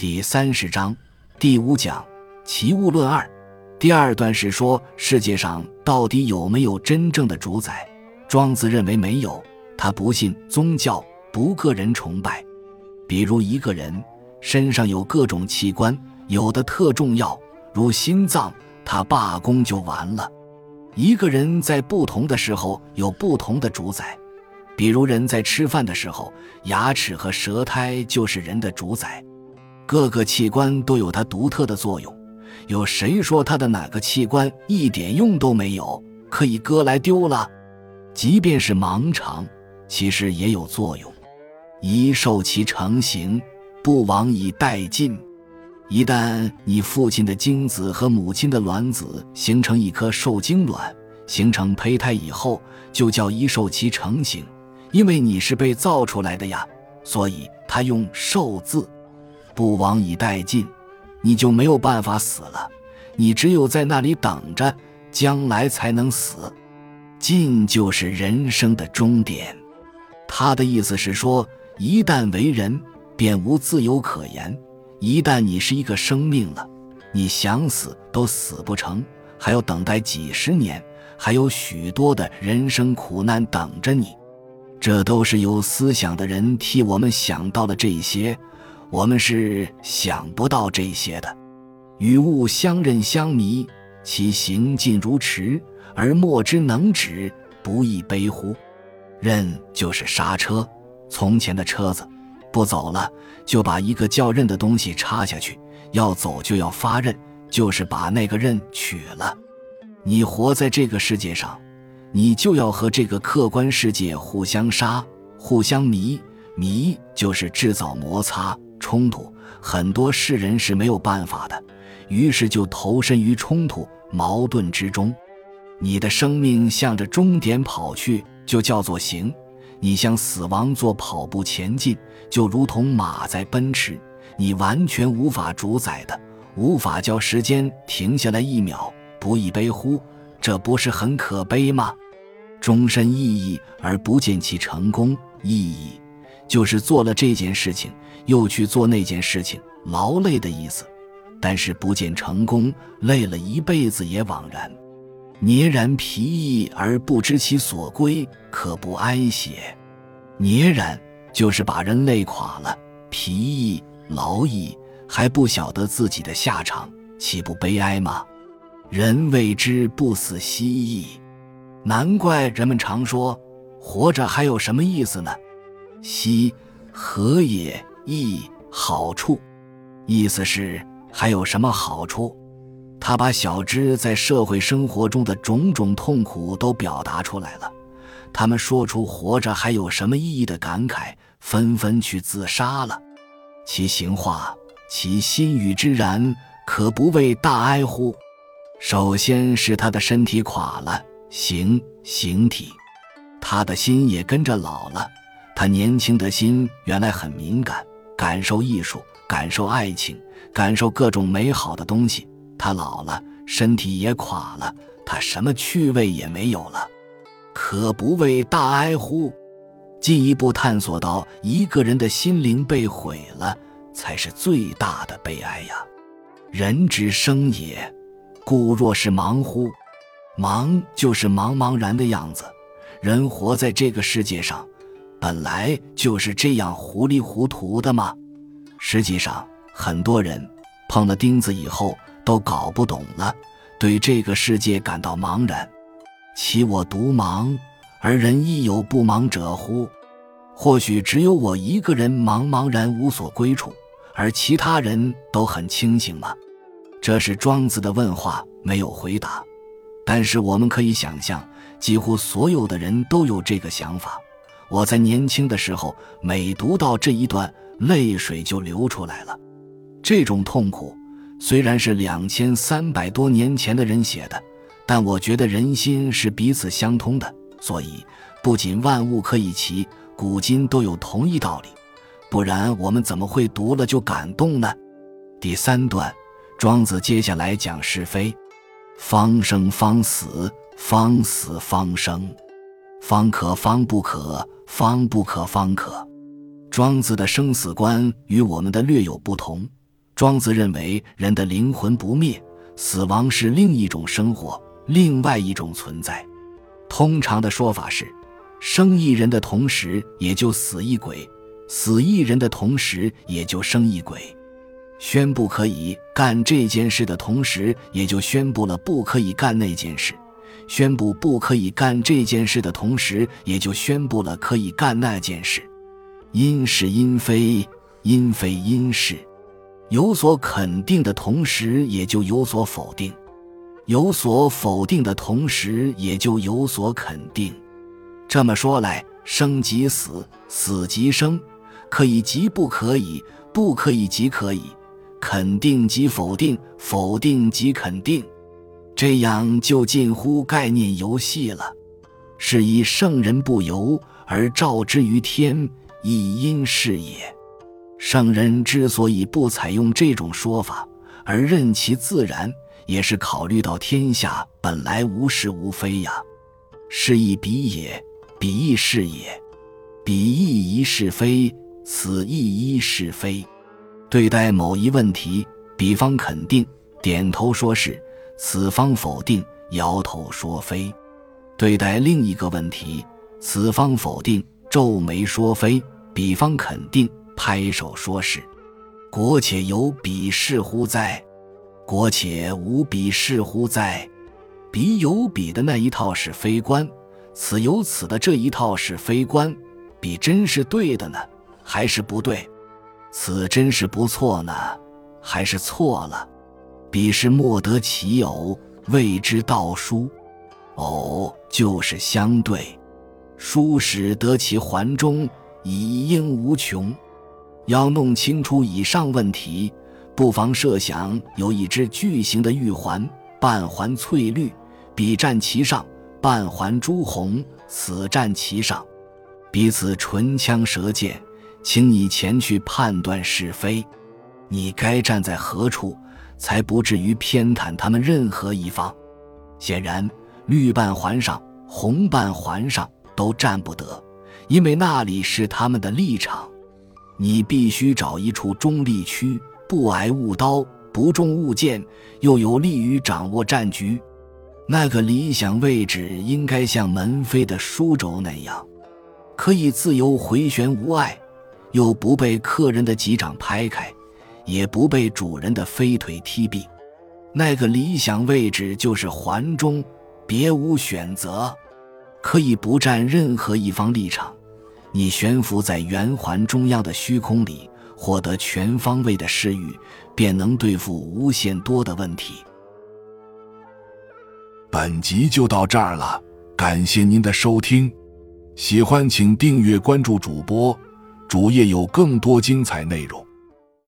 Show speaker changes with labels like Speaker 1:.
Speaker 1: 第三十章第五讲齐物论二。第二段是说世界上到底有没有真正的主宰？庄子认为没有，他不信宗教，不个人崇拜。比如一个人身上有各种器官，有的特重要，如心脏，他罢工就完了。一个人在不同的时候有不同的主宰，比如人在吃饭的时候，牙齿和舌苔就是人的主宰。各个器官都有它独特的作用。有谁说它的哪个器官一点用都没有，可以割来丢了？即便是盲肠，其实也有作用。一受其成形，不往以殆尽。一旦你父亲的精子和母亲的卵子形成一颗受精卵，形成胚胎以后，就叫一受其成形，因为你是被造出来的呀。所以他用“受”字，不往以殆尽。你就没有办法死了，你只有在那里等着，将来才能死。尽就是人生的终点。他的意思是说，一旦为人，便无自由可言。一旦你是一个生命了，你想死都死不成，还要等待几十年，还有许多的人生苦难等着你。这都是有思想的人替我们想到了这些。我们是想不到这些的，与物相认相迷，其行尽如驰，而莫之能止，不亦悲乎？刃就是刹车，从前的车子不走了，就把一个叫刃的东西插下去；要走就要发刃，就是把那个刃取了。你活在这个世界上，你就要和这个客观世界互相杀，互相迷，迷就是制造摩擦。冲突很多世人是没有办法的，于是就投身于冲突矛盾之中。你的生命向着终点跑去，就叫做行；你向死亡做跑步前进，就如同马在奔驰。你完全无法主宰的，无法叫时间停下来一秒，不亦悲乎？这不是很可悲吗？终身意义而不见其成功意义。就是做了这件事情，又去做那件事情，劳累的意思。但是不见成功，累了一辈子也枉然。孑然疲役而不知其所归，可不哀邪？孑然就是把人累垮了，疲役劳役还不晓得自己的下场，岂不悲哀吗？人谓之不死蜥蜴，难怪人们常说，活着还有什么意思呢？兮何也？亦好处，意思是还有什么好处？他把小芝在社会生活中的种种痛苦都表达出来了。他们说出活着还有什么意义的感慨，纷纷去自杀了。其行化，其心与之然，可不为大哀乎？首先是他的身体垮了，形形体，他的心也跟着老了。他年轻的心原来很敏感，感受艺术，感受爱情，感受各种美好的东西。他老了，身体也垮了，他什么趣味也没有了，可不为大哀乎？进一步探索到一个人的心灵被毁了，才是最大的悲哀呀！人之生也，故若是忙乎？忙就是茫茫然的样子。人活在这个世界上。本来就是这样糊里糊涂的吗？实际上，很多人碰了钉子以后都搞不懂了，对这个世界感到茫然。其我独茫，而人亦有不茫者乎？或许只有我一个人茫茫然无所归处，而其他人都很清醒吗？这是庄子的问话，没有回答。但是我们可以想象，几乎所有的人都有这个想法。我在年轻的时候，每读到这一段，泪水就流出来了。这种痛苦虽然是两千三百多年前的人写的，但我觉得人心是彼此相通的，所以不仅万物可以齐，古今都有同一道理。不然我们怎么会读了就感动呢？第三段，庄子接下来讲是非：方生方死，方死方生，方可方不可。方不可方可，庄子的生死观与我们的略有不同。庄子认为人的灵魂不灭，死亡是另一种生活，另外一种存在。通常的说法是，生一人的同时也就死一鬼，死一人的同时也就生一鬼。宣布可以干这件事的同时，也就宣布了不可以干那件事；宣布不可以干这件事的同时，也就宣布了可以干那件事。因是因非，因非因是。有所肯定的同时，也就有所否定；有所否定的同时，也就有所肯定。这么说来，生即死，死即生，可以即不可以，不可以即可以，肯定即否定，否定即肯定，这样就近乎概念游戏了。是以圣人不由而照之于天，亦因是也。圣人之所以不采用这种说法，而任其自然，也是考虑到天下本来无是无非呀。是亦彼也，彼亦是也。彼亦一是非，此亦一是非。对待某一问题，比方肯定，点头说是；此方否定，摇头说非。对待另一个问题，此方否定，皱眉说非，彼方肯定。拍手说是，国且有彼是乎哉？国且无彼是乎哉？彼有彼的那一套是非观，此有此的这一套是非观，彼真是对的呢，还是不对？此真是不错呢，还是错了？彼是莫得其偶，谓之道殊。偶就是相对，殊使得其环中，以应无穷。要弄清楚以上问题，不妨设想有一只巨型的玉环，半环翠绿，彼站其上；半环朱红，此站其上，彼此唇枪舌剑，请你前去判断是非。你该站在何处，才不至于偏袒他们任何一方？显然，绿半环上、红半环上都站不得，因为那里是他们的立场。你必须找一处中立区，不挨误刀，不中误箭，又有利于掌握战局。那个理想位置应该像门扉的书轴那样，可以自由回旋无碍，又不被客人的击掌拍开，也不被主人的飞腿踢毙。那个理想位置就是环中，别无选择，可以不占任何一方立场。你悬浮在圆环中央的虚空里，获得全方位的视域，便能对付无限多的问题。
Speaker 2: 本集就到这儿了，感谢您的收听，喜欢请订阅关注主播，主页有更多精彩内容。